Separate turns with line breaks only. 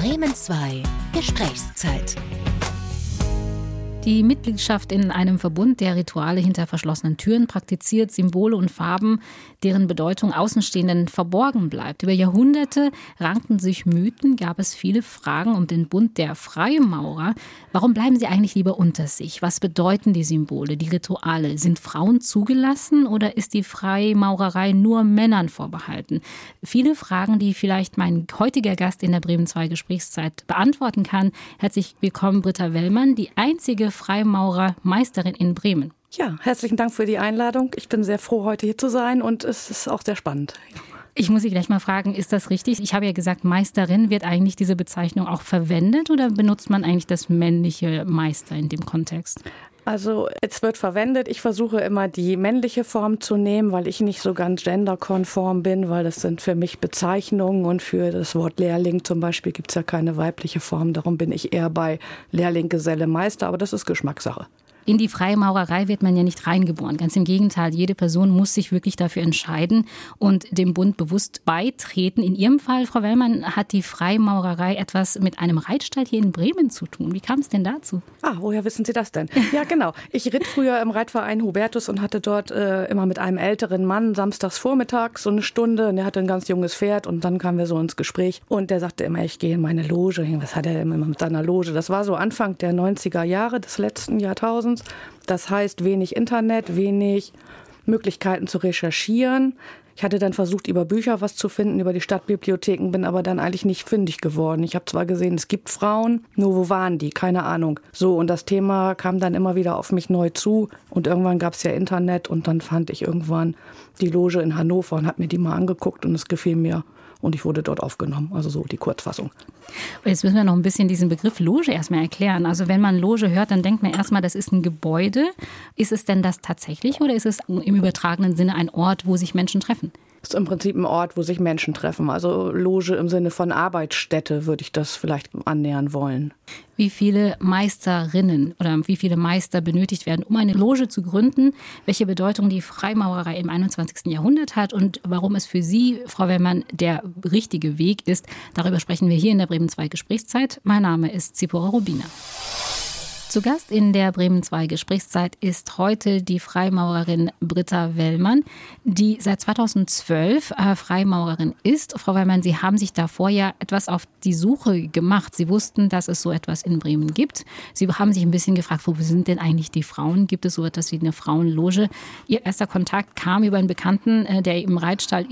Bremen 2 Gesprächszeit.
Die Mitgliedschaft in einem Verbund, der Rituale hinter verschlossenen Türen praktiziert, Symbole und Farben, deren Bedeutung Außenstehenden verborgen bleibt. Über Jahrhunderte rankten sich Mythen, gab es viele Fragen um den Bund der Freimaurer. Warum bleiben sie eigentlich lieber unter sich? Was bedeuten die Symbole, die Rituale? Sind Frauen zugelassen oder ist die Freimaurerei nur Männern vorbehalten? Viele Fragen, die vielleicht mein heutiger Gast in der Bremen 2 Gesprächszeit beantworten kann. Herzlich willkommen, Britta Wellmann, die einzige Freimaurermeisterin in Bremen.
Ja, herzlichen Dank für die Einladung. Ich bin sehr froh, heute hier zu sein und es ist auch sehr spannend.
Ich muss Sie gleich mal fragen, ist das richtig? Ich habe ja gesagt, Meisterin. Wird eigentlich diese Bezeichnung auch verwendet oder benutzt man eigentlich das männliche Meister in dem Kontext?
Also es wird verwendet. Ich versuche immer die männliche Form zu nehmen, weil ich nicht so ganz genderkonform bin, weil das sind für mich Bezeichnungen und für das Wort Lehrling zum Beispiel gibt es ja keine weibliche Form. Darum bin ich eher bei Lehrling, Geselle, Meister, aber das ist Geschmackssache.
In die Freimaurerei wird man ja nicht reingeboren. Ganz im Gegenteil, jede Person muss sich wirklich dafür entscheiden und dem Bund bewusst beitreten. In Ihrem Fall, Frau Wellmann, hat die Freimaurerei etwas mit einem Reitstall hier in Bremen zu tun. Wie kam es denn dazu?
Ah, woher wissen Sie das denn? Ja, genau. Ich ritt früher im Reitverein Hubertus und hatte dort äh, immer mit einem älteren Mann samstags vormittags so eine Stunde. Und der hatte ein ganz junges Pferd und dann kamen wir so ins Gespräch und der sagte immer, ich gehe in meine Loge. Was hat er immer mit seiner Loge? Das war so Anfang der 90er Jahre des letzten Jahrtausends. Intelligenz. Das heißt wenig Internet, wenig Möglichkeiten zu recherchieren. Ich hatte dann versucht, über Bücher was zu finden, über die Stadtbibliotheken, bin aber dann eigentlich nicht fündig geworden. Ich habe zwar gesehen, es gibt Frauen, nur wo waren die? Keine Ahnung. So, und das Thema kam dann immer wieder auf mich neu zu. Und irgendwann gab es ja Internet und dann fand ich irgendwann die Loge in Hannover und habe mir die mal angeguckt und es gefiel mir und ich wurde dort aufgenommen. Also so die Kurzfassung.
Jetzt müssen wir noch ein bisschen diesen Begriff Loge erstmal erklären. Also wenn man Loge hört, dann denkt man erstmal, das ist ein Gebäude. Ist es denn das tatsächlich oder ist es im übertragenen Sinne ein Ort, wo sich Menschen treffen?
Ist im Prinzip ein Ort, wo sich Menschen treffen. Also Loge im Sinne von Arbeitsstätte würde ich das vielleicht annähern wollen.
Wie viele Meisterinnen oder wie viele Meister benötigt werden, um eine Loge zu gründen? Welche Bedeutung die Freimaurerei im 21. Jahrhundert hat und warum es für Sie, Frau Wellmann, der richtige Weg ist, darüber sprechen wir hier in der Bremen 2 Gesprächszeit. Mein Name ist Zipora Rubina. Zu Gast in der Bremen 2 Gesprächszeit ist heute die Freimaurerin Britta Wellmann, die seit 2012 äh, Freimaurerin ist. Frau Wellmann, Sie haben sich davor ja etwas auf die Suche gemacht. Sie wussten, dass es so etwas in Bremen gibt. Sie haben sich ein bisschen gefragt, wo sind denn eigentlich die Frauen? Gibt es so etwas wie eine Frauenloge? Ihr erster Kontakt kam über einen Bekannten, äh, der im Reitstall